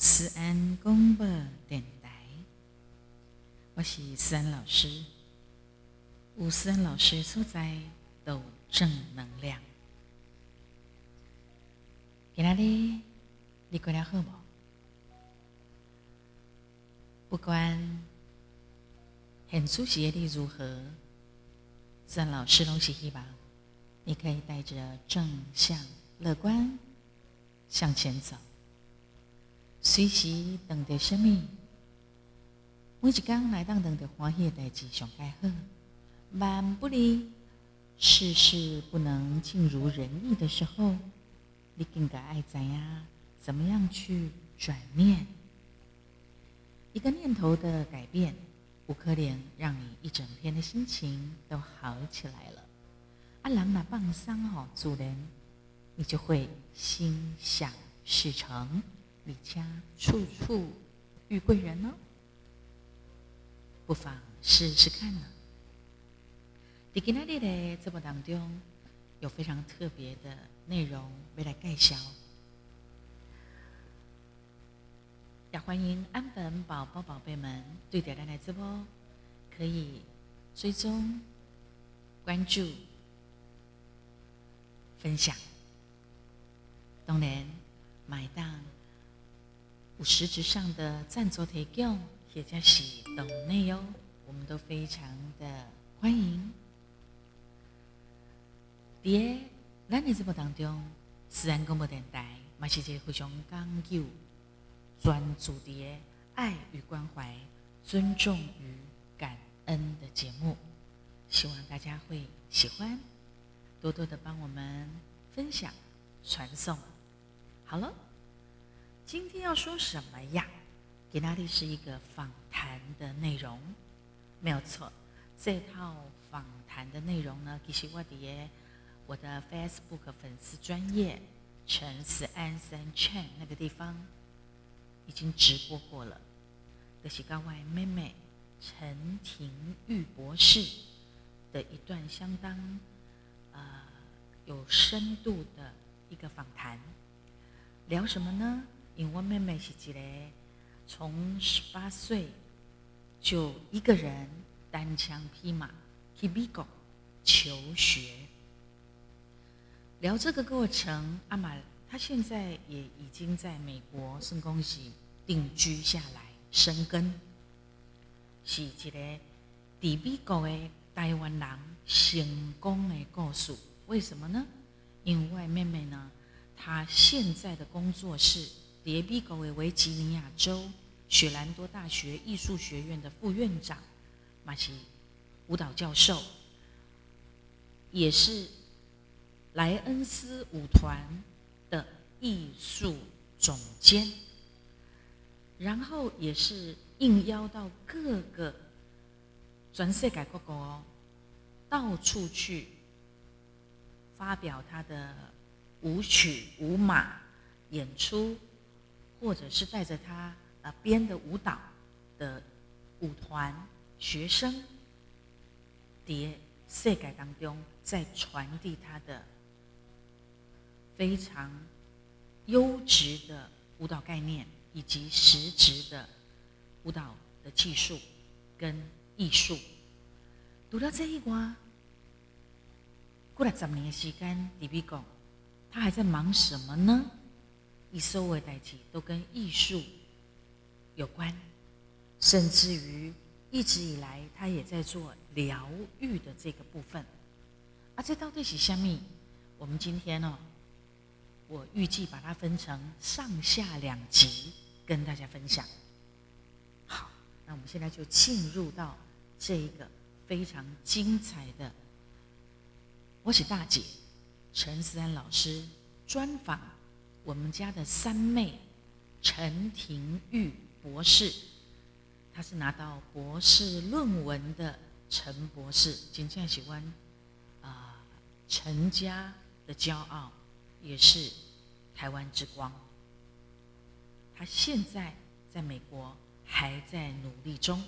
思安广播电台，我是思安老师。有思安老师所在，都正能量。今仔日你过了好无？不管很出席的你如何，思安老师拢是希望你可以带着正向、乐观向前走。随时等待生命，每一天来当等待欢喜的代志上该好。万不离事事不能尽如人意的时候，你更该爱怎样？怎么样去转念？一个念头的改变，无可能让你一整天的心情都好起来了。阿郎那棒伤哦，主人，你就会心想事成。你家处处遇贵人哦，不妨试试看呢。在今天的节目当中，有非常特别的内容未来介绍，也欢迎安粉宝宝宝贝们对点亮的直播可以追踪、关注、分享，当然买单。有实质上的赞助提供，或者是懂内哦，我们都非常的欢迎。在咱的节目当中，自然广播电台嘛是一个非常讲究专注的爱与关怀、尊重与感恩的节目，希望大家会喜欢，多多的帮我们分享、传送。好了。今天要说什么呀？给那里是一个访谈的内容，没有错。这套访谈的内容呢，其实我的我的 Facebook 粉丝专业陈思安三 Chan 那个地方已经直播过了。这是高外妹妹陈婷玉博士的一段相当呃有深度的一个访谈，聊什么呢？因为妹妹是一个从十八岁就一个人单枪匹马去美国求学。聊这个过程，阿玛她现在也已经在美国圣恭喜定居下来生根，是一个在美国的台湾人成功的故事。为什么呢？因为妹妹呢，她现在的工作是。杰比狗为维吉尼亚州雪兰多大学艺术学院的副院长，马奇舞蹈教授，也是莱恩斯舞团的艺术总监，然后也是应邀到各个全世界各国哦到处去发表他的舞曲舞马演出。或者是带着他呃编的舞蹈的舞团学生，叠世界当中在传递他的非常优质的舞蹈概念，以及实质的舞蹈的技术跟艺术。读到这一关，过了十年的时间，迪比讲，他还在忙什么呢？以所有代际都跟艺术有关，甚至于一直以来他也在做疗愈的这个部分。啊，这到底是什么？我们今天呢，我预计把它分成上下两集跟大家分享。好，那我们现在就进入到这一个非常精彩的，我是大姐陈思安老师专访。我们家的三妹陈婷玉博士，她是拿到博士论文的陈博士，真正喜欢啊陈家的骄傲，也是台湾之光。他现在在美国还在努力中，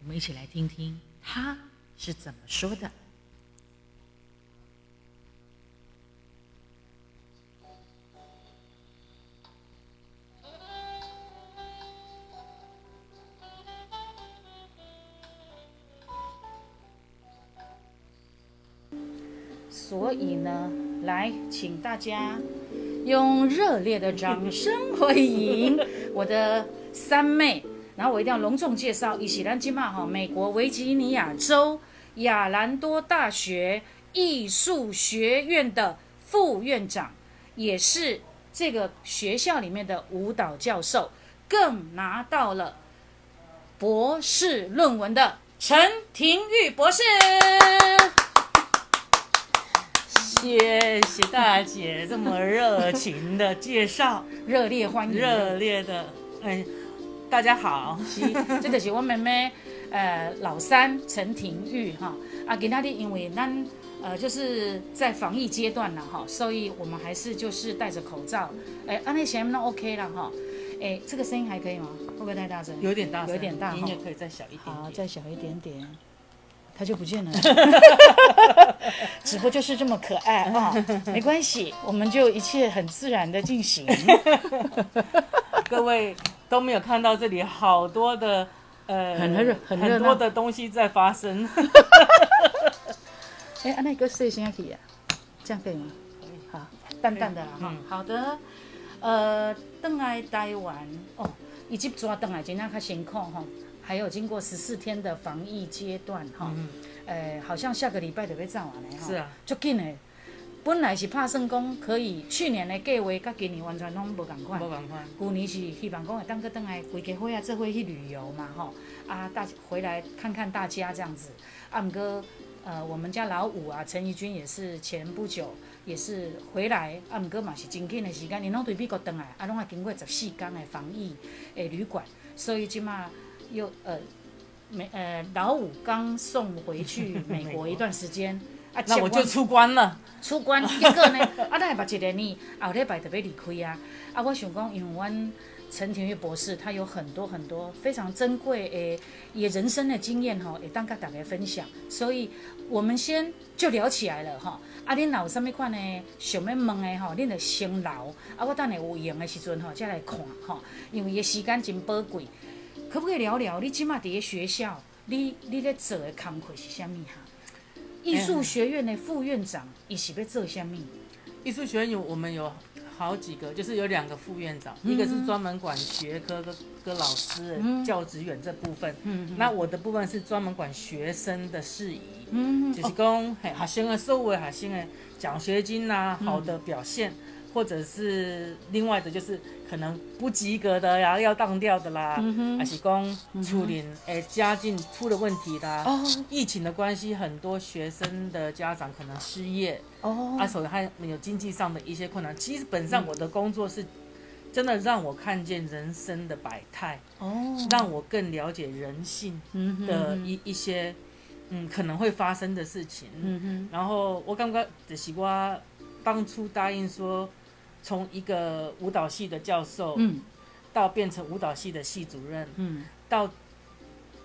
我们一起来听听他是怎么说的。所以呢，来，请大家用热烈的掌声欢迎我的三妹。然后我一定要隆重介绍，伊是咱今嘛哈，美国维吉尼亚州亚兰多大学艺术学院的副院长，也是这个学校里面的舞蹈教授，更拿到了博士论文的陈廷玉博士。谢谢大姐这么热情的介绍，热烈欢迎，热烈的，嗯，大家好，是，这就是我妹妹，呃，老三陈廷玉哈，啊，今天因为咱呃就是在防疫阶段了哈，所以我们还是就是戴着口罩，哎，安那先那 OK 了哈，哎，这个声音还可以吗？会不会太大声？有点大，有点大，音乐可以再小一点，好，再小一点点。他就不见了，直播就是这么可爱啊！没关系，我们就一切很自然的进行。各位都没有看到这里好多的呃很热很很多的东西在发生。哎，那个谁先可以啊？这样可以吗？可以。好，淡淡的啦哈。好的。呃，邓来台湾哦，以及抓邓来今天较辛苦哈。还有经过十四天的防疫阶段，哈，呃，好像下个礼拜就要走完了，哈，是啊，足紧的。本来是拍算讲，可以去年的计划甲今年完全拢无共款。无共款。去年是希望讲会当去倒来规家伙啊，做伙去旅游嘛，吼，啊，大回来看看大家这样子。啊，毋过，呃，我们家老五啊，陈怡君也是前不久也是回来，啊，毋过嘛是真紧的时间，因拢对美国倒来，啊，拢也经过十四天的防疫诶旅馆，所以即马。又呃，美呃老五刚送回去 美国一段时间，啊，那我就出关了。出关一个呢，啊，咱系捌一个呢，后礼拜特别离开啊。啊，我想讲，因为阮陈廷玉博士他有很多很多非常珍贵诶，也人生的经验吼，也当甲大家分享。所以我们先就聊起来了哈。啊，恁有啥物款呢？想要问的吼，恁就先留。啊，我等下有闲的时阵吼，再来看吼，因为伊时间真宝贵。可不可以聊聊你今嘛伫个学校，你你咧做的工课是啥物哈？艺术学院的副院长，伊是要做啥物？艺术学院有我们有好几个，就是有两个副院长，一个是专门管学科跟跟老师教职员这部分，嗯，那我的部分是专门管学生的事宜，嗯，就是讲学生的收尾，学生的奖学金呐，好的表现。或者是另外的，就是可能不及格的呀，要当掉的啦，还是讲处理诶家境出了问题的，疫情的关系，很多学生的家长可能失业，哦，啊，所以还有经济上的一些困难。基本上我的工作是真的让我看见人生的百态，哦，让我更了解人性的一一些嗯可能会发生的事情。嗯哼，然后我刚刚就是我当初答应说。从一个舞蹈系的教授，嗯，到变成舞蹈系的系主任，嗯，到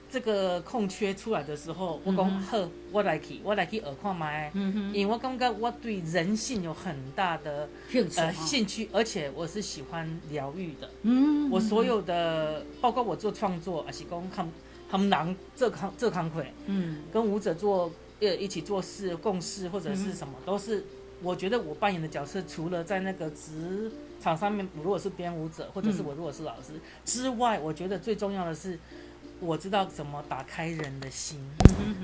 这个空缺出来的时候，我讲好，我来去，我来去耳看麦，嗯哼，因为我感觉我对人性有很大的呃兴趣，而且我是喜欢疗愈的，嗯，我所有的，包括我做创作，而是讲他们他们难这康这康会，嗯，跟舞者做呃一起做事共事或者是什么都是。我觉得我扮演的角色，除了在那个职场上面，如果是编舞者，或者是我如果是老师之外，我觉得最重要的是，我知道怎么打开人的心，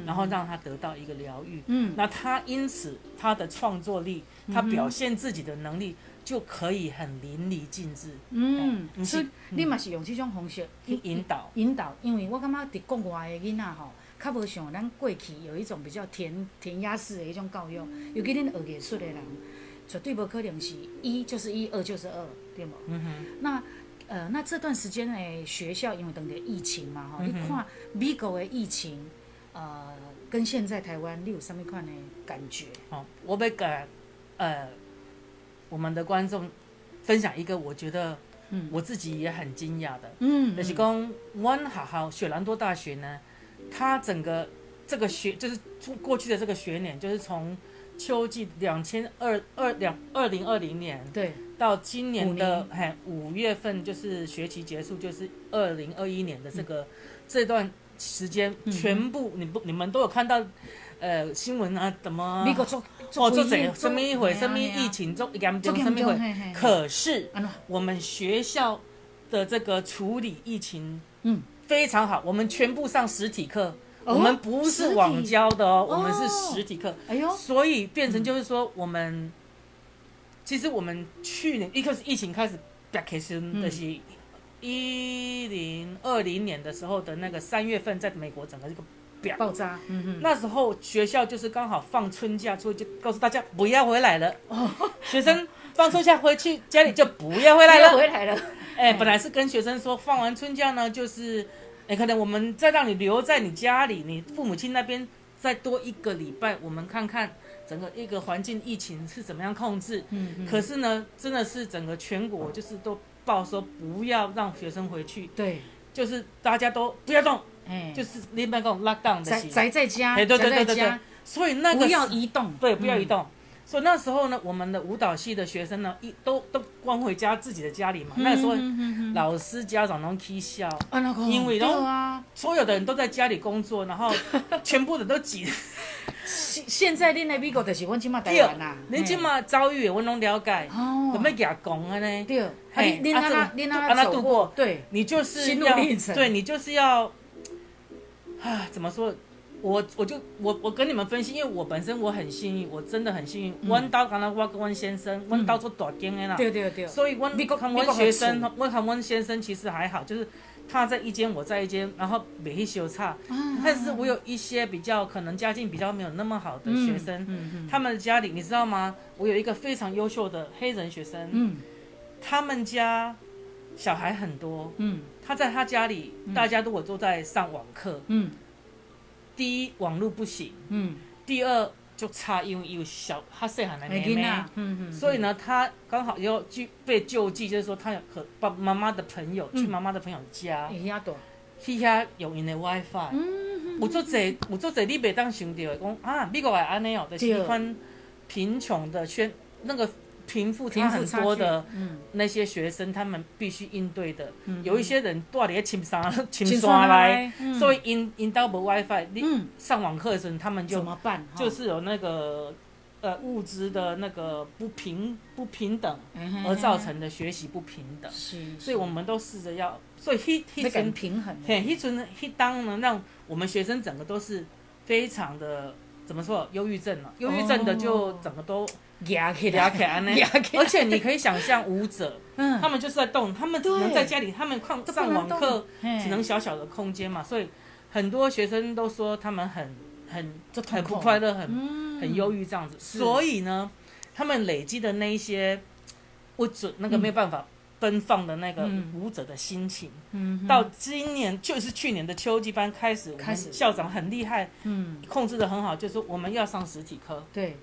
然后让他得到一个疗愈。嗯，那他因此他的创作力，他表现自己的能力就可以很淋漓尽致。嗯，所以你嘛是用这种方式去引导引导，因为我感觉伫国外的囡仔吼。较无像咱过去有一种比较填填鸭式的一种教育，尤其恁学艺术的人，绝对无可能是一就是一，二就是二，对无？嗯哼。那呃，那这段时间诶，学校因为等个疫情嘛，吼，你看美国的疫情，呃，跟现在台湾你有啥物款的感觉？哦，我要跟呃我们的观众分享一个，我觉得，嗯，我自己也很惊讶的，嗯，就是讲，阮学校雪兰多大学呢。他整个这个学就是过去的这个学年，就是从秋季两千二二两二零二零年对。到今年的嘿五月份，就是学期结束，就是二零二一年的这个这段时间，全部你不你们都有看到，呃，新闻啊，怎么？美国做哦，做这怎什么一回，什么疫情做严重，什么一回。可是我们学校的这个处理疫情，嗯，非常好。我们全部上实体课，我们不是网教的哦，我们是实体课。哎呦，所以变成就是说，我们其实我们去年一开始疫情开始开始的是一零二零年的时候的那个三月份，在美国整个这个。爆炸，嗯嗯，那时候学校就是刚好放春假，所以就告诉大家不要回来了。哦，学生放春假回去家里就不要回来了。回来了，哎，本来是跟学生说放完春假呢，就是，哎，可能我们再让你留在你家里，你父母亲那边再多一个礼拜，我们看看整个一个环境疫情是怎么样控制。嗯嗯。可是呢，真的是整个全国就是都报说不要让学生回去。对。就是大家都不要动。就是你别跟我拉档的，宅宅在家，哎对对对对对，所以那个不要移动，对，不要移动。所以那时候呢，我们的舞蹈系的学生呢，一都都关回家自己的家里嘛。那时候老师家长都踢笑，因为都所有的人都在家里工作，然后 全部的都挤。现现在恁的美国就是阮即马台湾啦，恁即马遭遇我拢了解，怎么牙讲啊呢？对，哎，恁阿那恁阿那度过，对，你就是要，对你就是要。啊，怎么说？我我就我我跟你们分析，因为我本身我很幸运，我真的很幸运。弯刀刚刚我跟温先生，弯刀做大间的啦。对对对。所以温看温学生，温看温先生其实还好，就是他在一间，我在一间，然后没去修差。但是我有一些比较可能家境比较没有那么好的学生，他们家里你知道吗？我有一个非常优秀的黑人学生，嗯，他们家小孩很多，嗯。他在他家里，大家如果都在上网课，嗯，第一网络不行，嗯，第二就差，因为有小他细汉的妹妹，嗯嗯，所以呢，他刚好要去被救济，就是说他有和爸妈妈的朋友去妈妈的朋友家，去遐用因的 WiFi，嗯有做济有做济，你袂当想到讲啊，美国也安尼哦，就是一款贫穷的圈那个。贫富差很多的那些学生，他们必须应对的，有一些人住在青山青山来，所以因因到无 WiFi，你上网课的时候，他们就怎么办？就是有那个呃物资的那个不平不平等而造成的学习不平等，所以我们都试着要，所以 he he 存平衡，嘿，一存一当呢，让我们学生整个都是非常的怎么说？忧郁症了，忧郁症的就整个都。压起来，而且你可以想象舞者，嗯。他们就是在动，他们只能在家里，他们上上网课只能小小的空间嘛，所以很多学生都说他们很很很不快乐，很很忧郁这样子。所以呢，他们累积的那一些不准那个没有办法奔放的那个舞者的心情，到今年就是去年的秋季班开始，开始。校长很厉害，嗯，控制的很好，就是我们要上实体课，对。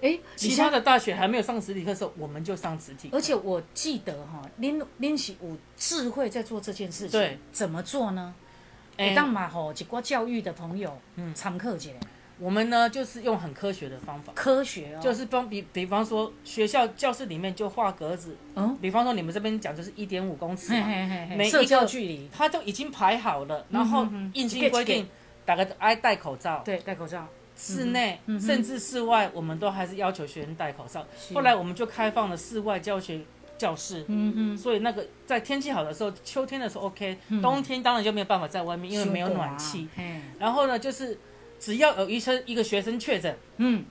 哎，其他的大学还没有上实体课的时候，我们就上实体。而且我记得哈，拎拎起有智慧在做这件事情。对，怎么做呢？哎，当嘛吼，几个教育的朋友，嗯，常课姐，我们呢就是用很科学的方法。科学哦，就是帮比比方说学校教室里面就画格子，嗯，比方说你们这边讲就是一点五公尺嘛，每社交距离，它都已经排好了，然后硬性规定，大家爱戴口罩。对，戴口罩。室内甚至室外，我们都还是要求学生戴口罩。后来我们就开放了室外教学教室。嗯嗯。所以那个在天气好的时候，秋天的时候 OK，冬天当然就没有办法在外面，因为没有暖气。然后呢，就是只要有医生一个学生确诊，嗯，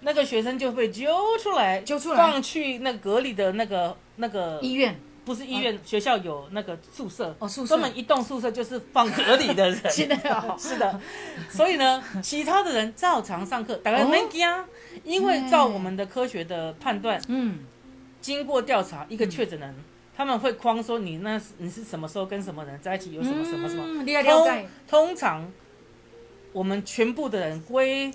那个学生就被揪出来，揪出来放去那隔离的那个那个医院。不是医院，学校有那个宿舍，哦，宿舍。专门一栋宿舍就是放隔离的人。现在哦，是的，所以呢，其他的人照常上课，大家没惊，因为照我们的科学的判断，嗯，经过调查，一个确诊人，他们会框说你那你是什么时候跟什么人在一起，有什么什么什么，通通常我们全部的人归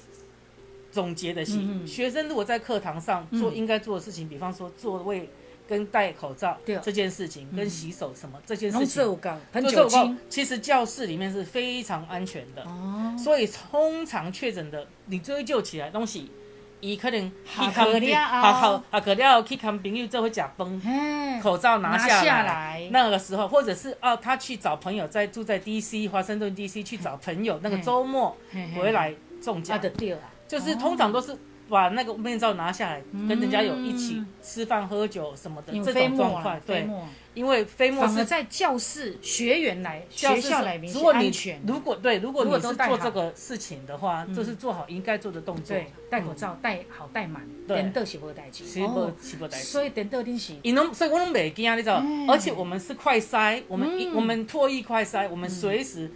总结的是，学生如果在课堂上做应该做的事情，比方说座位。跟戴口罩这件事情，跟洗手什么这件事情，很酒精。其实教室里面是非常安全的，哦所以通常确诊的，你追究起来东西伊可能去下看课了后下课下课了后去看朋友做会食饭，嘿，口罩拿拿下下来。那个时候，或者是哦，他去找朋友，在住在 D.C. 华盛顿 D.C. 去找朋友，那个周末回来中啊，奖，就对啊，就是通常都是把那个面罩拿下来，跟人家有一起嗯。吃饭喝酒什么的这种状况对，因为飞沫是在教室学员来学校来明显如果你安全，如果对，如果如你是做这个事情的话，嗯就是做好应该做的动作。对，戴口罩戴好戴满，对。连豆是无代志，是无是无代志所以连豆你是因拢，所以我拢袂惊，你知道？嗯。而且我们是快筛，我们一、嗯。我们唾液快筛，我们随时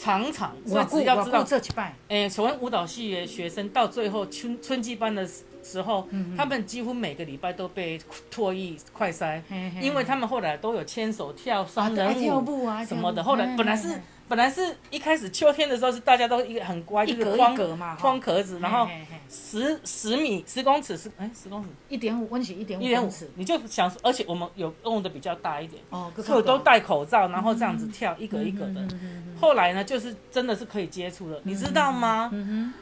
常常，所以我只要知道，这几拜，诶、所谓舞蹈系的学生到最后春春季班的时候，嗯他们几乎每个礼拜都被唾液快塞，嘿嘿因为他们后来都有牵手跳双爱人舞跳舞啊什么的。后来本来是本来是一开始秋天的时候是大家都一个很乖，就是框一格嘛，哈框壳子，然后十十米十公尺是哎十公尺一点五，温是一点五一点五尺，，你就想说，而且我们有用的比较大一点。哦，所以我都戴口罩，然后这嗯样子跳一格一格的。后来呢，就是真的是可以接触了，你知道吗？嗯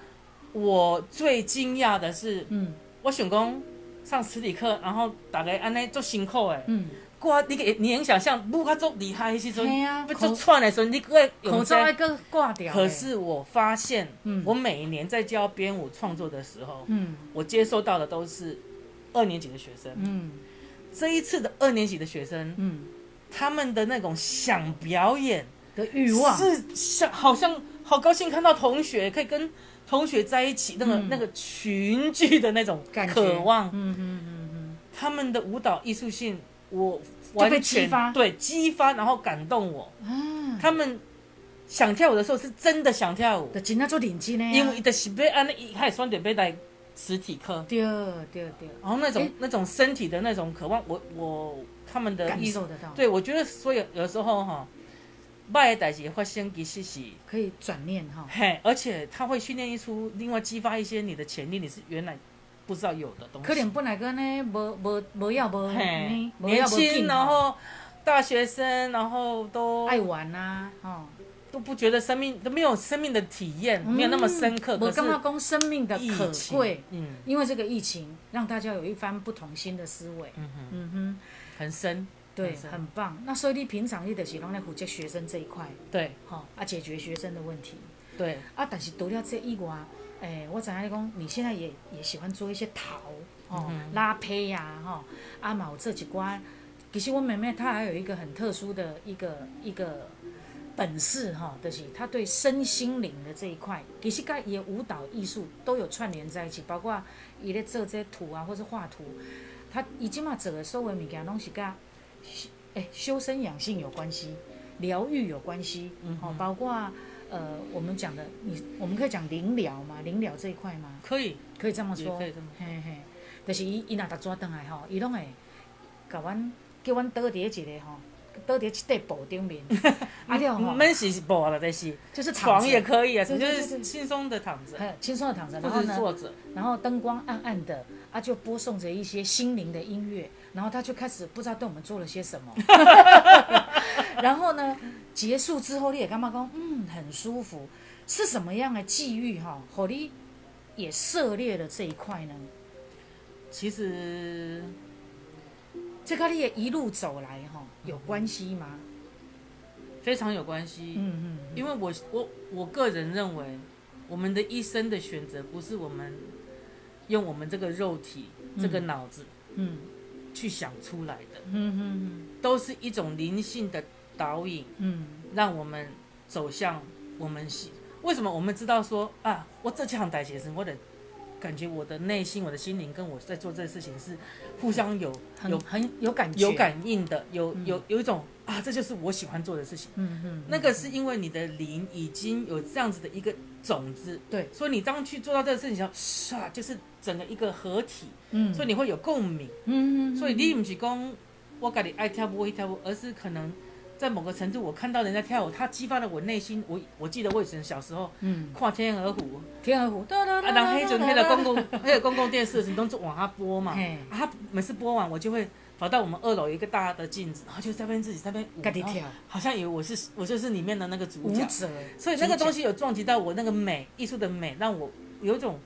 我最惊讶的是，嗯我选工上实体课，然后大概安尼做辛苦哎。嗯，挂你给你能想象，如果做厉害的时阵，嘿啊不做串的时候，你个口罩还个挂掉，可是我发现嗯，我每一年在教编舞创作的时候，嗯。我接收到的都是二年级的学生。嗯。这一次的二年级的学生，嗯。他们的那种想表演，的欲望，是像好像好高兴看到同学，可以跟同学在一起，那个、嗯。那个群聚的那种感觉。渴望，嗯嗯嗯嗯，他们的舞蹈艺术性，我完全激发？对激发，然后感动我。啊，他们想跳舞的时候是真的想跳舞，就真正做点击呢，因为就是要按一开始选择要来实体课，对对对，然后那种诶？那种身体的那种渴望，我我他们的感，受得到，对我觉得所以有时候哈，坏的代志发生其实是。可以转念哈，嘿，而且他会训练一出另外激发一些你的潜力，你是原来不知道有的东西。可能本来跟呢无无无要无嘿呢，无年轻，然后大学生，然后都爱玩呐，哦，都不觉得生命都没有生命的体验，没有那么深刻。我可是刚刚讲生命的可贵，嗯。因为这个疫情让大家有一番不同新的思维，嗯哼，嗯哼，很深，对，很棒。那所以你平常你就是拢在负责学生这一块，对。哈，啊，解决学生的问题。对，啊，但是除了这以外，诶、我知影你讲，你现在也也喜欢做一些陶，哦，嗯拉胚呀、哈，啊嘛有这几关。其实我妹妹她还有一个很特殊的一个一个本事哈，就是她对身心灵的这一块，其实跟也舞蹈艺术都有串联在一起，包括伊咧做这些图啊，或是画图，她伊即嘛做的所有物件拢是跟诶修身养性有关系，疗愈有关系，嗯哦，包括呃我们讲的你，我们可以讲灵疗嘛，灵疗这一块吗？可以，可以这么说，可以这么嘿嘿，就是伊伊若逐抓转来吼，伊拢会甲阮叫阮倒伫一个吼，倒伫一块布顶面，啊了吼，闷是布了，但是就是躺床也可以啊，就是轻松的躺着，很轻松的躺着，然或后坐着，然后灯光暗暗的，啊就播送着一些心灵的音乐，然后他就开始不知道对我们做了些什么，然后呢，结束之后你也干嘛讲，嗯，很舒服，是什么样的际遇哈，互你也涉猎了这一块呢？其实这跟你也一路走来哈有关系吗？非常有关系。嗯嗯因为我我我个人认为，我们的一生的选择不是我们用我们这个肉体、这个脑子嗯去想出来的，嗯嗯都是一种灵性的导引，嗯让我们走向我们喜。为什么我们知道说啊，我这项代写生，我的感觉我的内心、我的心灵跟我在做这个事情是互相有有很有感觉，有，感应的，有有有一种啊，这就是我喜欢做的事情。嗯嗯，那个是因为你的灵已经有这样子的一个种子，对，所以你当去做到这个事情时候，唰，就是整个一个合体，嗯，所以你会有共鸣。嗯嗯，所以你不是讲我家里爱跳舞会跳舞，而是可能在某个程度，我看到人家跳舞，它激发了我内心。我我记得我以前小时候嗯，跨《天鹅湖》，天鹅湖，对对啊，然后黑准黑的公共黑的公共电视你，都是往下播嘛。嘿啊，它每次播完，我就会跑到我们二楼一个大的镜子，然后就在那边自己在那边舞，然后自己跳好像以为我是我就是里面的那个主角。所以那个东西，西有撞击到我那个美，艺术的美，让我有一种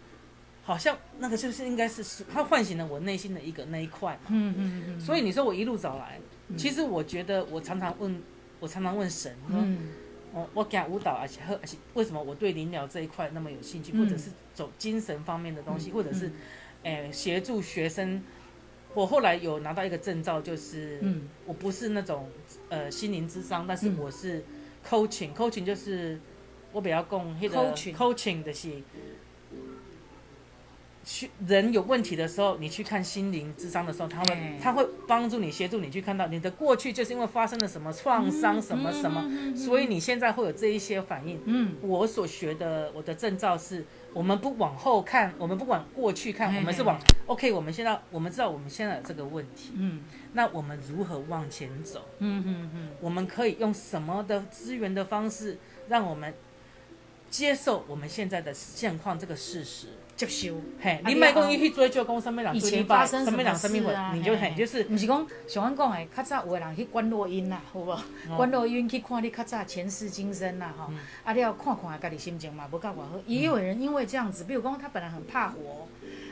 好像那个就是应该是它唤醒了我内心的一个那一块嘛。嗯嗯嗯，所以你说我一路走来，其实我觉得我常常问，我常常问神，说，嗯我，我讲舞蹈，而且而且为什么我对灵疗这一块那么有兴趣，嗯。或者是走精神方面的东西，嗯或者是，诶、协助学生。我后来有拿到一个证照，就是，嗯。我不是那种呃心灵智商，但是嗯。我是 coaching，coaching 就是我比较供那个 Coaching coaching 的是，去人有问题的时候，你去看心灵智商的时候，他会哎他会帮助你协助你去看到你的过去就是因为发生了什么创伤什么什么，所以你现在会有这一些反应。嗯。我所学的我的证照是，我们不往后看，我们不往过去看，我们是往 OK，我们现在我们知道我们现在有这个问题，嗯。那我们如何往前走？嗯嗯嗯，我们可以用什么的资源的方式，让我们接受我们现在的现况这个事实？接受。嘿，啊你莫讲伊去追究讲什么人以前发生什么人么什么会？你就嘿嘿就是毋是讲像阮讲的，较早有的人去观落音啦，好无？哦关录音去看你较早前世今生啦，吼、嗯啊，你要看看家己心情嘛，无甲偌好。也有人因为这样子，比如讲他本来很怕火，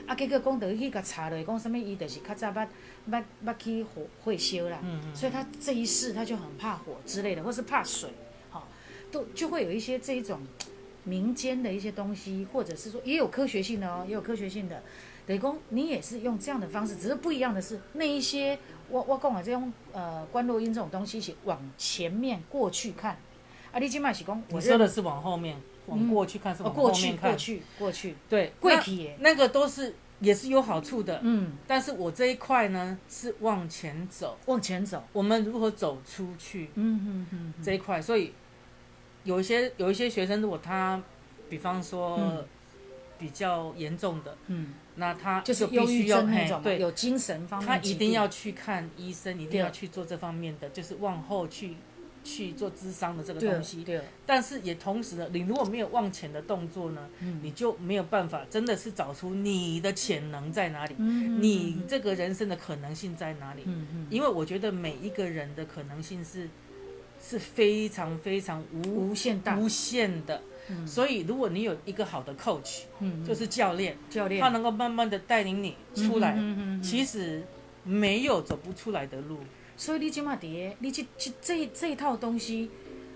啊，结果讲得去甲查落，讲什么伊就是较早捌捌捌去火会烧啦，嗯嗯所以他这一世他就很怕火之类的，或是怕水，好、都就会有一些这一种民间的一些东西，或者是说也有科学性的哦，也有科学性的。雷公你也是用这样的方式，只是不一样的是那一些我我讲啊这种呃观落音这种东西是往前面过去看，啊，你今麦是讲我说的是往后面，往过去看是哦往后过去过，去过去对，过那去耶，那个都是也是有好处的，嗯，但是我这一块呢是往前走，往前走，我们如何走出去嗯嗯嗯嗯，这一块，所以有一些有一些学生，如果他比方说嗯。比较严重的，嗯，那他就是忧郁必须要症那种对，有精神方面他一定要去看医生，一定要去做这方面的，就是往后去去做智商的这个东西。对，但是也同时呢，你如果没有往前的动作呢，嗯。你就没有办法真的是找出你的潜能在哪里，嗯。你这个人生的可能性在哪里。嗯嗯。因为我觉得每一个人的可能性是是非常非常无无限大，无限的，嗯。所以如果你有一个好的 coach，嗯。就是教练，教练。他能够慢慢的带领你出来，嗯嗯其实没有走不出来的路。所以你今嘛碟，你这这这这一套东西，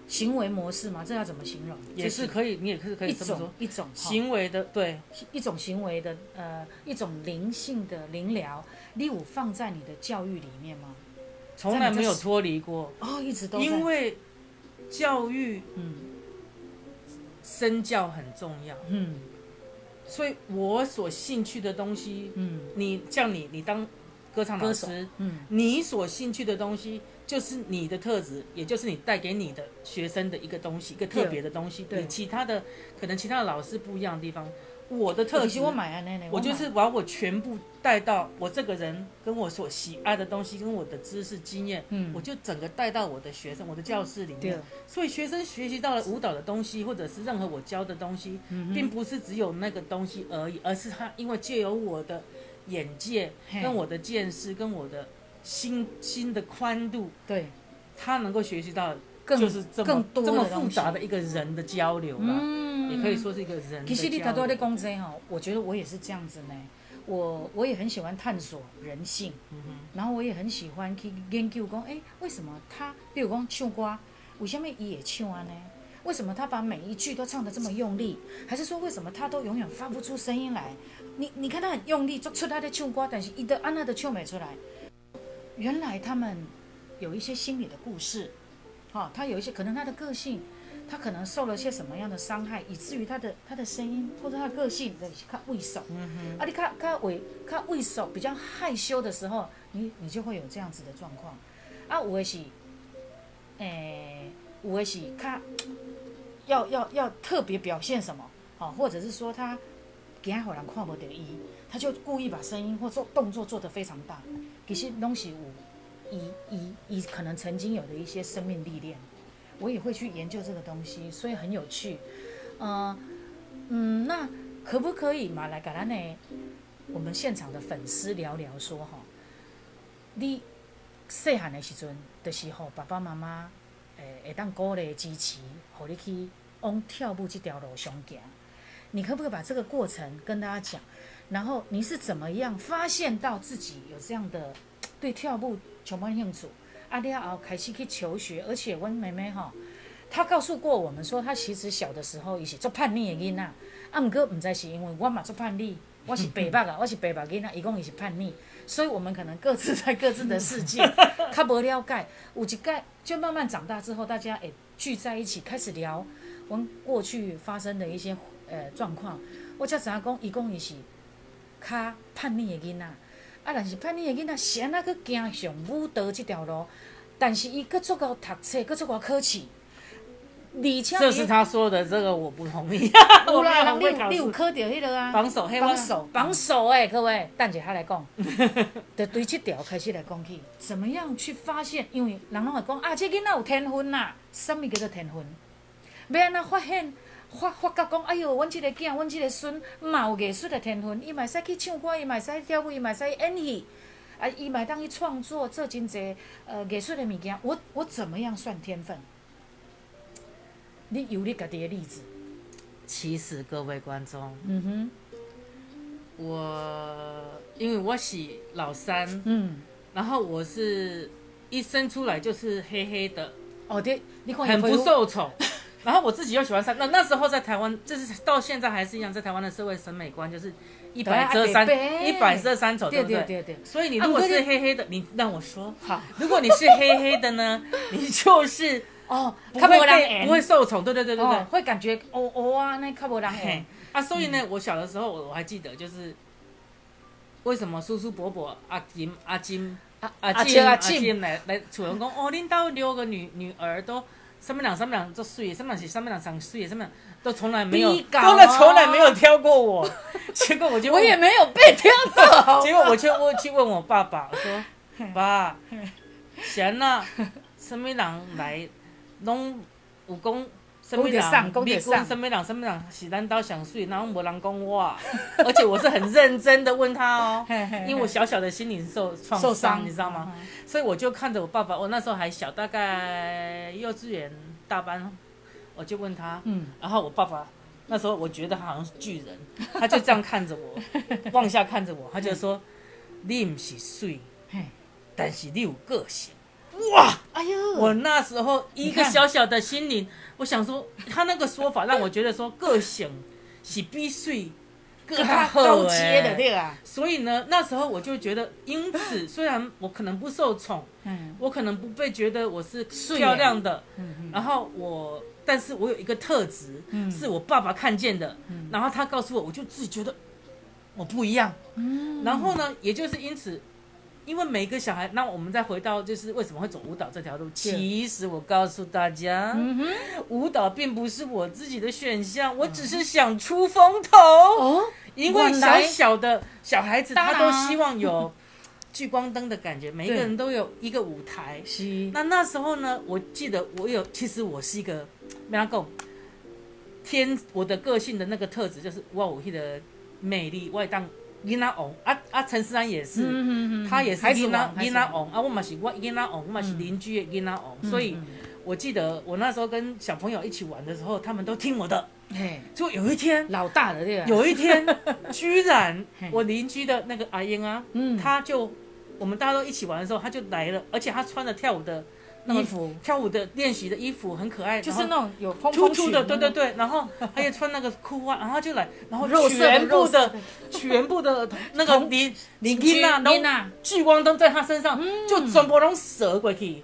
行为模式嘛，这要怎么形容？也是可以，你也是可以一种这么说，一种行为的对，一种行为的呃一种灵性的灵疗，你有放在你的教育里面吗？从来没有脱离过，哦，一直都因为教育嗯。身教很重要，嗯。所以我所兴趣的东西，嗯。你像你，你当歌唱老师，嗯。你所兴趣的东西就是你的特质，也就是你带给你的学生的一个东西，一个特别的东西。对。你其他的可能其他的老师不一样的地方，我的特质。其实我买安那呢，我就是把我全部带到我这个人跟我所喜爱的东西，跟我的知识经验，嗯。我就整个带到我的学生、我的教室里对。面。所以学生学习到了舞蹈的东西，或者是任何我教的东西，嗯并不是只有那个东西而已，而是他因为借由我的眼界、跟我的见识、跟我的心心的宽度，对。他能够学习到更就是这更么这么复杂的一个人的交流了，嗯也可以说是一个人的其实你他都在讲这哈，我觉得我也是这样子呢。我我也很喜欢探索人性，嗯哼然后我也很喜欢去研究讲，哎，为什么他，比如讲唱歌，为什么伊也唱啊呢？为什么他把每一句都唱得这么用力？还是说为什么他都永远发不出声音来？你你看他很用力做出他的唱歌，但是伊的安娜的唱没出来。原来他们有一些心理的故事，哈、他有一些可能他的个性，他可能受了些什么样的伤害，以至于他的他的声音或者他的个性的看畏首。嗯哼啊，你看看畏看畏首、比较害羞的时候，你你就会有这样子的状况。啊，有的是，诶、有的是较要要要特别表现什么，哦，或者是说他惊互人看不得伊，他就故意把声音或做动作做得非常大，其实拢是有伊伊伊可能曾经有的一些生命历练。我也会去研究这个东西，所以很有趣。呃，嗯，那可不可以嘛来给咱呢？我们现场的粉丝聊聊说哈，你细汉的时阵，的时候爸爸妈妈诶会当鼓励支持，互你去往跳舞这条路上行。你可不可以把这个过程跟大家讲？然后你是怎么样发现到自己有这样的对跳舞充满兴趣？阿丽奥开始去求学，而且阮妹妹吼，她告诉过我们说，她其实小的时候也是做叛逆的囡仔，啊，毋过毋知是因为我嘛做叛逆，我是白目啊，我是白目囡仔，伊讲伊是叛逆，所以我们可能各自在各自的世界，较无了解。有一届就慢慢长大之后，大家会聚在一起，开始聊我们过去发生的一些呃状况。我才知影讲，伊讲伊是较叛逆的囡仔。啊，但是叛逆的囡仔是安那去行上舞蹈这条路，但是伊搁足够读册，搁足够考试，而且这是他说的，这个我不同意。你有你有考到迄个啊？榜首，嘿，榜首，榜首诶，各位，等者下来讲，就对这条开始来讲起，怎么样去发现？因为人拢会讲啊，这囡仔有天分啦，什么叫做天分？要安怎发现？发发觉讲，哎哟，阮即个囝，阮即个孙，嘛有艺术的天分，伊嘛会使去唱歌，伊嘛会使跳舞，伊嘛会使演戏，啊，伊嘛会当去创作，做真济呃艺术的物件。我我怎么样算天分？你有你家己的例子？其实各位观众，嗯哼，我因为我是老三，嗯，然后我是一生出来就是黑黑的，哦对，你看很不受宠。然后我自己又喜欢三，那那时候在台湾，就是到现在还是一样，在台湾的社会审美观就是一百遮三，一百遮三丑，对不对对？对对。所以你如果啊是黑黑的，你让我说，好如果你是黑黑的呢，你就是哦，不会被不会受宠，对对对对对哦，。会感觉哦哦啊，那较无人嘿缘。啊，所以呢，我小的时候我我还记得，就是为什么叔叔伯伯阿金阿金啊阿阿金阿金来来楚人公哦，恁到六个女女儿都。三百两，三百两做水，什么人是三百两上水，什么人都从来没有，都的从来没有挑过我。结果我就问我也没有被挑到。结果我就问去问我爸爸，我说：“爸，谁呐？什么人来拢有讲什么人？讲得上你讲得上讲什么人？什么人是咱兜上水，然后无人讲我。而且我是很认真的问他哦，因为我小小的心灵受创受伤你知道吗？所以我就看着我爸爸，我那时候还小，大概幼稚园大班，我就问他，嗯，然后我爸爸那时候我觉得他好像是巨人，他就这样看着我，往下看着我，他就说：“你不是睡，但是你有个性。”哇哎呦，我那时候一个小小的心灵，我想说他那个说法让我觉得说个性是比水更更加好高阶的欸对啊。所以呢，那时候我就觉得，因此 虽然我可能不受宠，嗯。我可能不被觉得我是漂亮的，嗯。然后我，但是我有一个特质，嗯。是我爸爸看见的，嗯。然后他告诉我，我就自己觉得我不一样，嗯。然后呢，也就是因此，因为每个小孩，那我们再回到就是为什么会走舞蹈这条路，其实我告诉大家，嗯，舞蹈并不是我自己的选项，我只是想出风头，哦，因为小小的小孩子他都希望有 聚光灯的感觉，每一个人都有一个舞台。是，那那时候呢，我记得我有，其实我是一个，没他讲，天我的个性的那个特质就是我有那个魅力，我会当囡仔王啊啊，陈思安也是，嗯嗯嗯他也是囡仔囡仔王啊，我嘛是我囡仔王，我嘛是邻居的囡仔王，所以嗯我记得我那时候跟小朋友一起玩的时候，他们都听我的，嘿，就有一天。老大的对啊，有一天，居然我邻居的那个阿英啊，嗯。他就我们大家都一起玩的时候，他就来了，而且他穿着跳舞的那个衣服。跳舞的练习的衣服，很可爱，就是那种有蓬蓬裙突出的，对对对，然后还有穿那个裤袜，然后就来，然后全部的全部的那个同邻邻居囡仔囡仔都聚光灯在他身上，嗯。就全部都折过去，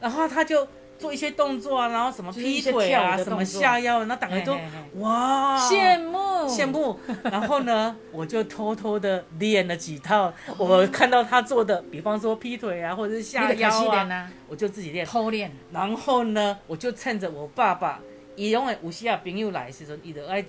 然后他就做一些动作啊，然后什么劈腿啊，什么下腰，然后大家都哇羡慕。羡，慕，然后呢，我就偷偷的练了几套，我看到他做的，比方说劈腿啊，或者是下腰啊，我就自己练。偷练，然后呢，我就趁着我爸爸，伊因为有时啊朋友来的时阵，伊就爱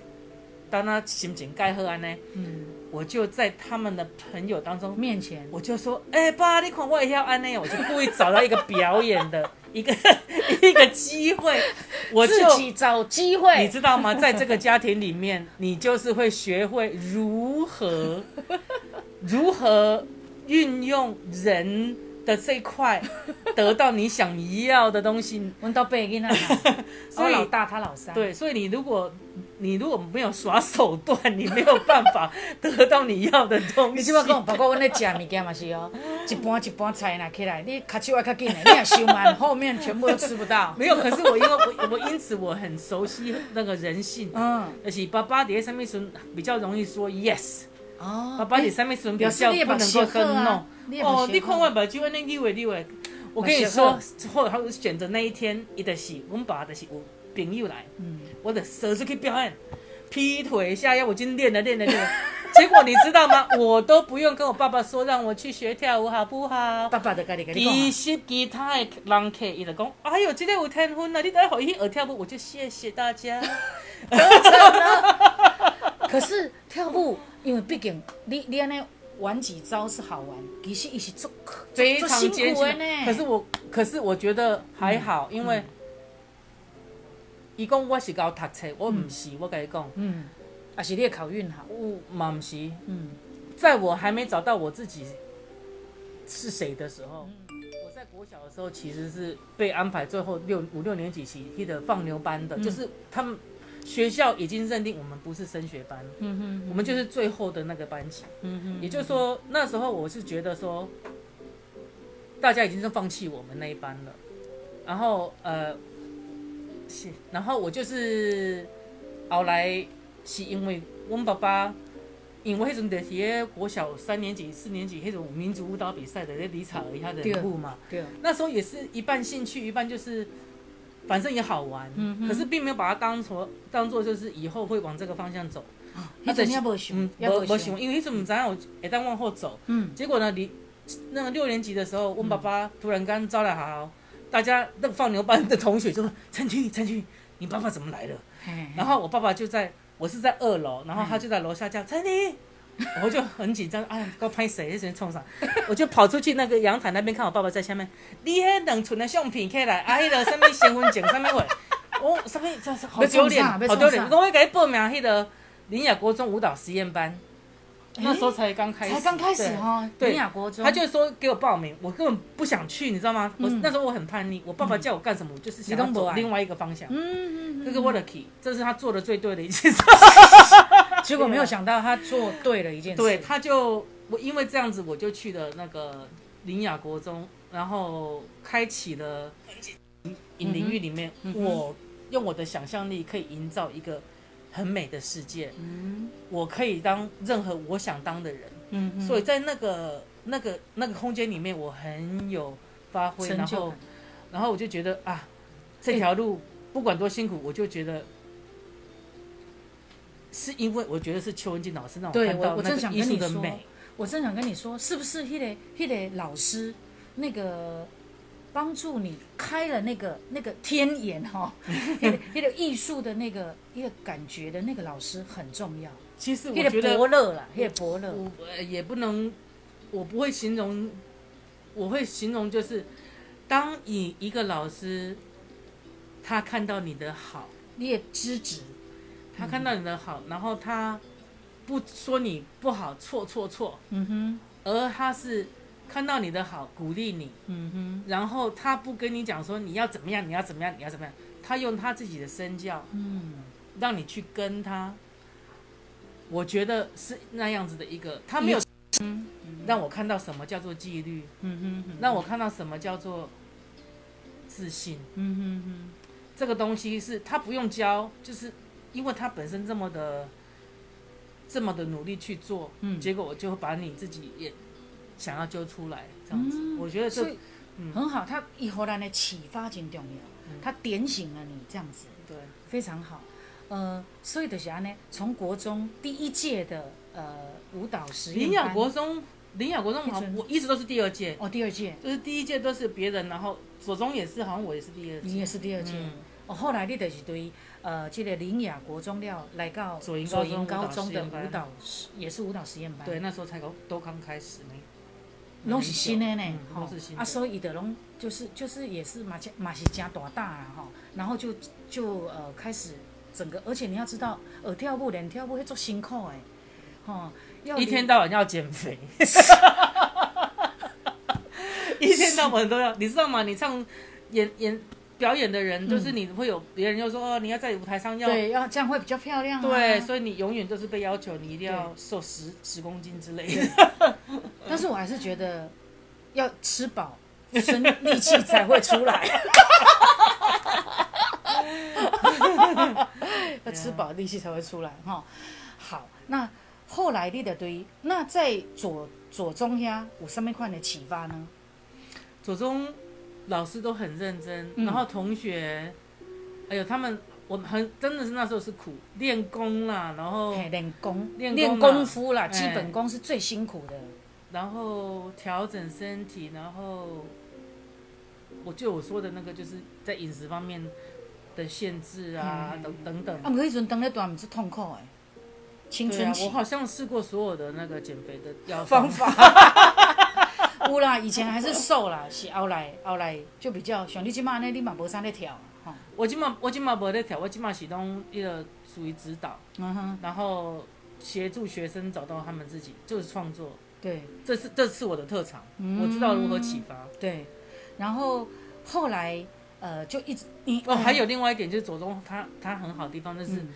当他心情盖好安呢，嗯，我就在他们的朋友当中，面前。我就说，哎、爸，你看我也要安尼，我就故意找到一个表演的一个 一个机会，我就自己找机会你，知道吗？在这个家庭里面，你就是会学会如何 如何运用人的这一块，得到你想要的东西。问到八囡仔，所以我老大他老三，对，所以你如果你如果没有耍手段，你没有办法得到你要的东西。你即摆讲，包括阮咧食物件嘛是哦，一盘一盘菜拿起来，你卡手要较紧的，你若收慢，后面全部都吃不到。没有，可是我因为我我因此我很熟悉那个人性，嗯，而且爸爸伫上面时比较容易说 yes，哦，爸爸伫上面时比较不能够跟学好啊 no。你也把哦，你看好我目睭安尼你为你为，我跟你说好，或者他选择那一天，伊就是阮爸就是有朋友来，嗯我的蛇出去表演，劈腿下腰，我已经练了练了练了，结果你知道吗？我都不用跟我爸爸说，让我去学跳舞好不好？爸爸其啊，实其他的人客伊就讲，哎呦，这个有天分啊！你来回去学跳舞，我就谢谢大家。可是跳舞，因为毕竟你你安尼玩几招是好玩，其实伊是做非常艰辛苦的呢。。可是我，可是我觉得还好，因为伊讲我是搞读册，我唔是，我跟你讲，嗯，也是你的考运好，我嘛唔是。嗯，在我还没找到我自己是谁的时候，嗯。我在国小的时候其实是被安排最后六五六年级期去的放牛班嗯。的，就是他们学校已经认定我们不是升学班，嗯哼，我们就是最后的那个班级。嗯哼，也就是说，那时候我是觉得说，大家已经是放弃我们那一班了。然后呃，是，然后我就是后来是因为我爸爸，因为迄阵就是迄国小三年级、四年级迄种民族舞蹈比赛的那李彩儿他的舞嘛，对，那时候也是一半兴趣，一半就是。反正也好玩，嗯哼可是并没有把它当成当做就是以后会往这个方向走。那阵也无想嗯，，也无想无无想，，因为迄阵毋知影有会当往后走。嗯，结果呢，你那个六年级的时候，我爸爸突然间招来好好，大家那个放牛班的同学就说：“陈俊，陈俊，你爸爸怎么来了？”嘿然后我爸爸就在，我是在二楼，然后他就在楼下叫陈俊，我就很紧张，哎呀，搞拍谁？那时冲上，我就跑出去那个阳台那边看我爸爸在下面，你迄两存的相片起来，啊，迄个什么身份证什么话，我什么这是好丢脸，好丢脸！我会给你报名迄个林雅国中舞蹈实验班，那时候才刚开始，才刚开始对哈，对林雅国中，他就说给我报名，我根本不想去，你知道吗？我嗯那时候我很叛逆，我爸爸叫我干什么，我就是想走另外一个方向。嗯，嗯嗯这个我的 key，这是他做的最对的一件事。结果没有想到他做对了一件事，对，他就我因为这样子，我就去了那个林雅国中，然后开启了影领域里面，我用我的想象力可以营造一个很美的世界，嗯我可以当任何我想当的人。嗯嗯，所以在那个那个那个空间里面，我很有发挥，然后然后我就觉得啊，这条路不管多辛苦，我就觉得。是因为我觉得是邱文静老师让我看到艺术的美，我正想跟你说，是不是迄、个迄、个老师那个帮助你开了那个那个天眼哈，迄、个艺术的那个一个感觉的那个老师很重要，其实我迄、觉得伯乐啦，迄、个伯乐，我呃也不能，我不会形容，我会形容就是，当你一个老师，他看到你的好，你也知止，他看到你的好，然后他不说你不好，错错错，嗯哼，而他是看到你的好，鼓励你，嗯哼，然后他不跟你讲说你要怎么样，你要怎么样，你要怎么样，他用他自己的身教，嗯，让你去跟他。我觉得是那样子的一个，他没有让我看到什么叫做纪律，嗯哼，嗯让我看到什么叫做自信。嗯哼哼，这个东西是他不用教，就是因为他本身这么的这么的努力去做，嗯。结果我就把你自己也想要揪出来，这样子。嗯我觉得这很好，他以后来的启发真重要，他点醒了你这样子。对非常好。呃，所以就是安呢，从国中第一届的呃舞蹈实验林雅班国中，林雅国中好像我一直都是第二届，哦，第二届就是第一届都是别人，然后左中也是，好像我也是第二届。你也是第二届。嗯哦，后来你就是对呃这个林雅国中了来到左营高中高中的舞蹈也是舞蹈实验班。对，，那时候才刚都刚开始呢。拢是新的呢都啊，所以伊的拢就是就是也是嘛嘛是加大大啊哈，然后就就呃开始整个，而且你要知道，呃跳舞连跳舞会做辛苦诶，吼，要一天到晚要减肥，一天到晚都要，你知道吗？你唱演演表演的人，就是你会有别人就说哦，你要在舞台上要对，要这样会比较漂亮、啊。对，所以你永远都是被要求你一定要瘦十十公斤之类的。但是我还是觉得要吃饱，身 力气才会出来。要吃饱力气才会出来哈。好，那后来你的对，那在左左中呀有什么款的启发呢？左中老师都很认真，嗯然后同学，哎呦，他们我很真的是那时候是苦练功啦，然后嘿练功，哦练练功夫啦，哎基本功是最辛苦的。然后调整身体，然后我就我说的那个，就是在饮食方面的限制啊，嗯等等等。啊，毋过迄阵当咧段毋是痛苦诶，青春，期我好像试过所有的那个减肥的药方法。法。有啦，以前还是瘦啦，是后来后来就比较像你即马呢，你嘛无啥咧跳我今嘛我今嘛无在跳，我今嘛是拢一个属于指导，嗯，然后协助学生找到他们自己，就是创作。对。这是这是我的特长，嗯。我知道如何启发。对，然后后来呃就一直你哦，还有另外一点就是左中他他很好的地方就是嗯。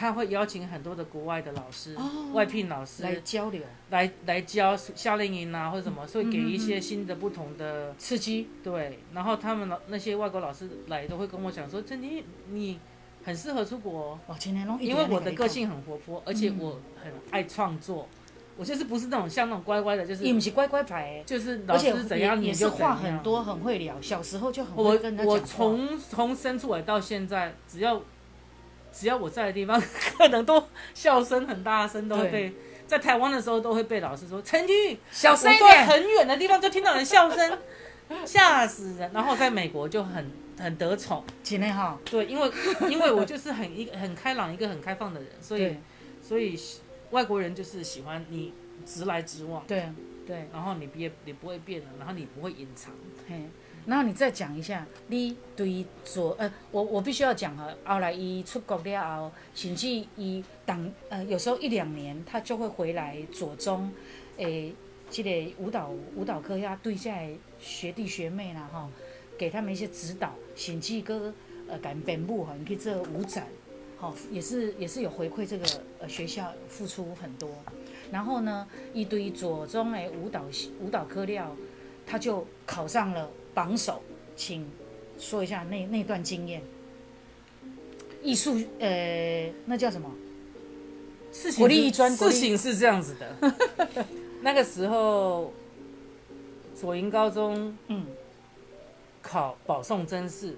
他会邀请很多的国外的老师、哦。外聘老师来交流。来来教夏令营啊或者什么，所以给一些新的不同的刺激，对，然后他们老那些外国老师来都会跟我讲说，这你你很适合出国哦，因为我的个性很活泼，而且我很爱创作，我就是不是那种像那种乖乖的，就是你不是乖乖牌，就是老师怎样也也你就是话很多，很会聊，小时候就很我会跟他讲我从从生出来到现在，只要只要我在的地方，可能都笑声很大声，都会被在台湾的时候都会被老师说陈菊小声一点，很远的地方就听到人笑声，吓死人。然后在美国就很很得宠，真的哈，对，因为因为我就是很一个很开朗，一个很开放的人，所以所以外国人就是喜欢你直来直往，对对，然后你别你不会变的，然后你不会隐藏。嘿，然后你再讲一下，你对于左呃，我我必须要讲哈，后来伊出国了后，甚至伊当呃有时候一两年他就会回来左中，诶，这个舞蹈舞蹈课呀，对下来学弟学妹啦哈，给他们一些指导，甚至个呃赶编舞哈，你可以做舞展，好、也是也是有回馈这个呃学校付出很多。然后呢，一堆左中的舞蹈舞蹈科料，他就考上了榜首，请说一下那那段经验。艺术呃，那叫什么？事情国立是艺专事情是这样子的，那个时候左营高中嗯，考保送真试，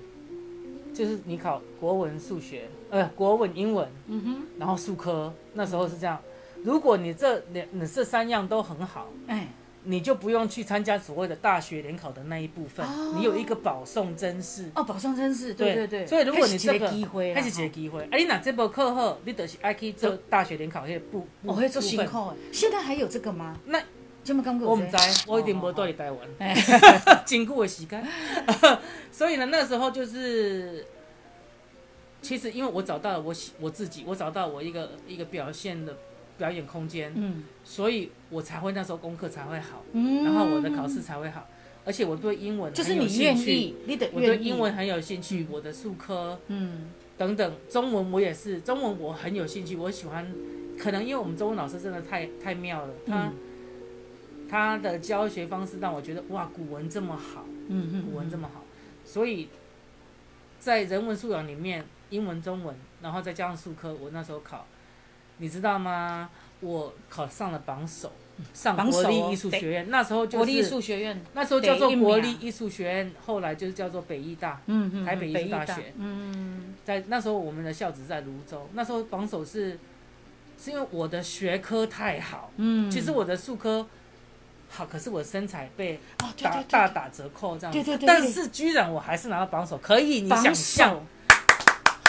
就是你考国文、数学，呃，国文、英文，嗯哼，然后数科，那时候是这样。如果你这两你这三样都很好，哎，你就不用去参加所谓的大学联考的那一部分，哦你有一个保送真试。哦，保送真是，对对对。所以如果你这个个机会啦，还是一个机会，啊，你拿这部课后，你就是爱去做大学联考那个部部哦，会做部分辛苦的。现在还有这个吗？那我唔知，我一定无多住伫台湾，哎，真久 的时间。所以呢，那时候就是，其实因为我找到了我喜我自己，我找到我一个一个表现的表演空间，嗯。所以我才会那时候功课才会好，嗯，然后我的考试才会好，而且我对英文就是很有你愿兴趣意，你的我对，英文很有兴趣，我的数科嗯。等等，中文我也是，中文我很有兴趣，我喜欢，可能因为我们中文老师真的太太妙了，他、嗯他的教学方式让我觉得哇，古文这么好，嗯嗯，古文这么好，所以在人文素养里面，英文、中文，然后再加上数科，我那时候考，你知道吗？我考上了榜首，上国立艺术学院，那时候就国立艺术学院，那时候叫做国立艺术学院，后来就是叫做北艺大。嗯嗯，台北艺术大学。嗯。在那时候我们的校址在泸州，那时候榜首是是因为我的学科太好，嗯，其实我的数科好，可是我的身材被哦，对大对对大打折扣这样子，对对对但是居然我还是拿到榜首，可以你榜想象。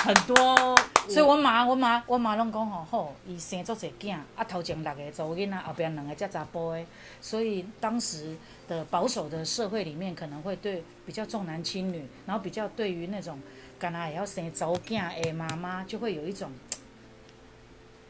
很多，所以我妈、我妈、我妈拢讲吼，好，伊生足侪囝，啊头前六个查某囡仔，后边两个才查甫的，所以当时的保守的社会里面，可能会对比较重男轻女，然后比较对于那种干那也要生查某囝的妈妈，就会有一种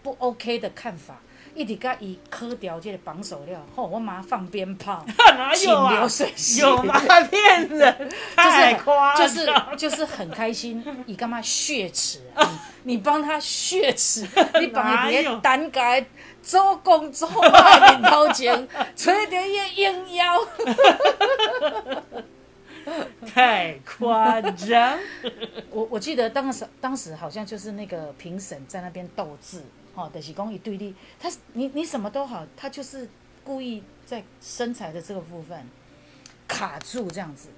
不 OK 的看法。一直甲伊磕掉这个绑手料，吼，我妈放鞭炮，有啊流？水席，有吗？骗人，太夸张，就是就是很开心，伊干嘛血耻啊？你你帮他血耻，你帮伊伫哪有咧单改做工做啊面头前，吹着伊的鹰腰，太夸张。我我记得当时当时好像就是那个评审在那边斗智，哦，就是讲一对立，他你你什么都好，他就是故意在身材的这个部分卡住这样子。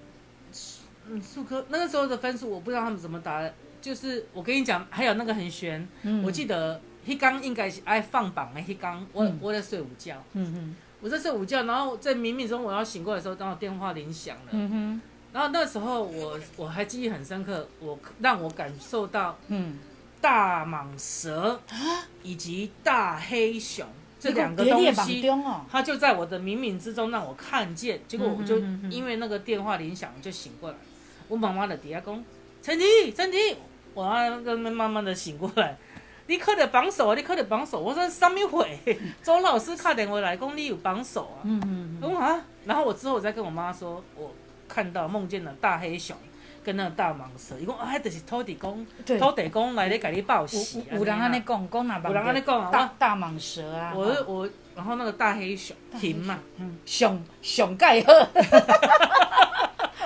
嗯，数科那个时候的分数我不知道他们怎么打的，就是我跟你讲，还有那个很悬，嗯我记得一刚应该是爱放榜的一刚，我、嗯我在睡午觉，嗯哼，我在睡午觉，然后在冥冥中我要醒过来的时候，刚好电话铃响了，嗯哼，然后那时候我我还记忆很深刻，我让我感受到嗯，大蟒蛇以及大黑熊这两个东西。它就在我的冥冥之中让我看见，结果我就因为那个电话铃响就醒过来。我妈妈的底下讲：“陈迪，陈迪，我要那个慢慢的醒过来。你可得绑手啊！你可得绑手。我说什么会？周老师打电话来讲你有绑手啊？嗯嗯我啊，然后我之后我再跟我妈说，我看到梦见了大黑熊跟那个大蟒蛇，伊讲啊，迄就是土地公，对土地公来咧给你报喜啊。有有人安尼讲，讲哪有人安尼讲啊大大蟒蛇啊，我我，然后那个大黑熊熊嘛。嗯，上上盖好，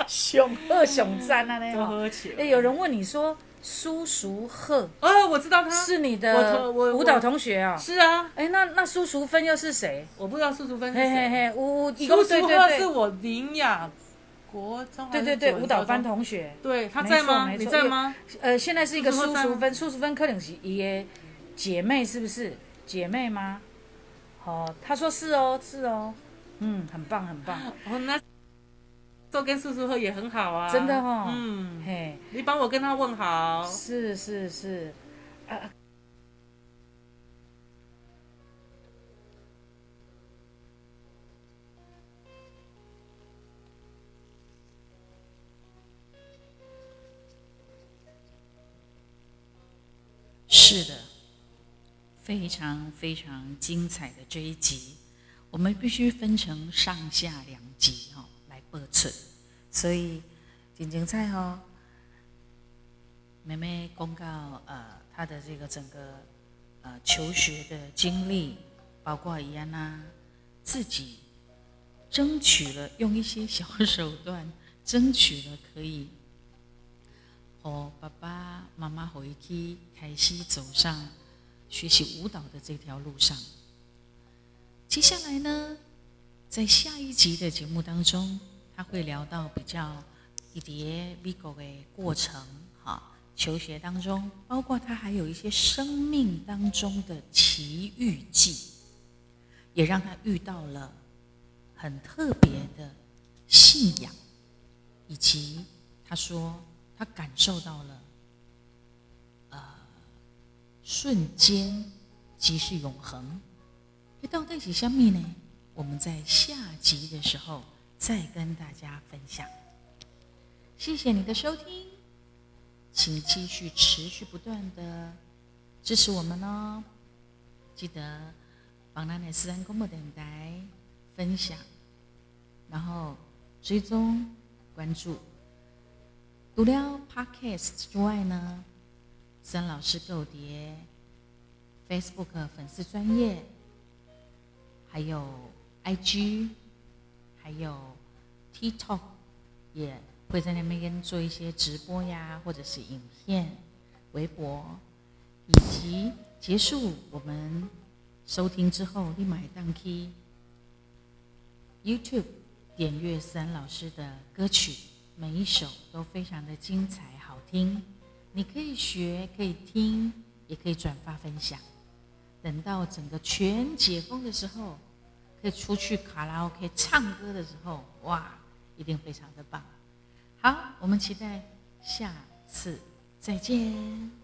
上好上赞啊那就吼。喝起来。哎，有人问你说苏淑赫哦，我知道他是你的我舞蹈同学啊？是啊，哎，那那苏淑芬又是谁？我不知道苏淑芬是嘿嘿谁。嘿，舞舞，苏对淑赫是我林雅国中对对对，舞蹈班同学。对，他在吗？你在吗？呃，现在是一个苏淑芬在吗苏淑芬，苏淑芬可能是伊的姐妹，是不是？姐妹吗？哦，他说是哦，是哦，嗯，很棒很棒，哦，那都跟叔叔喝也很好啊，真的哦嗯，嘿，你帮我跟他问好。是是是，啊，非常非常精彩的这一集，我们必须分成上下两集哈、来播出，所以真精彩哦。妹妹公告呃她的这个整个呃求学的经历，包括伊安娜自己争取了用一些小手段，争取了可以和爸爸妈妈回去开始走上学习舞蹈的这条路上。接下来呢，在下一集的节目当中，他会聊到比较一叠 Vigo 的过程，哈，求学当中，包括他还有一些生命当中的奇遇记，也让他遇到了很特别的信仰，以及他说他感受到了，瞬间即是永恒。这到底是什么呢？我们在下集的时候再跟大家分享。谢谢你的收听，请继续持续不断的支持我们哦。记得帮咱的私人广播电台分享，然后追踪关注。除了 Podcast 之外呢，森老师购碟 Facebook 粉丝专业，还有 IG，还有 TikTok，也会在那边做一些直播呀，或者是影片、微博，以及结束我们收听之后，立马当去 YouTube 点阅森老师的歌曲，每一首都非常的精彩好听，你可以学，可以听，也可以转发分享。等到整个全解封的时候，可以出去卡拉 OK 唱歌的时候，哇，一定非常的棒。好，我们期待下次再见。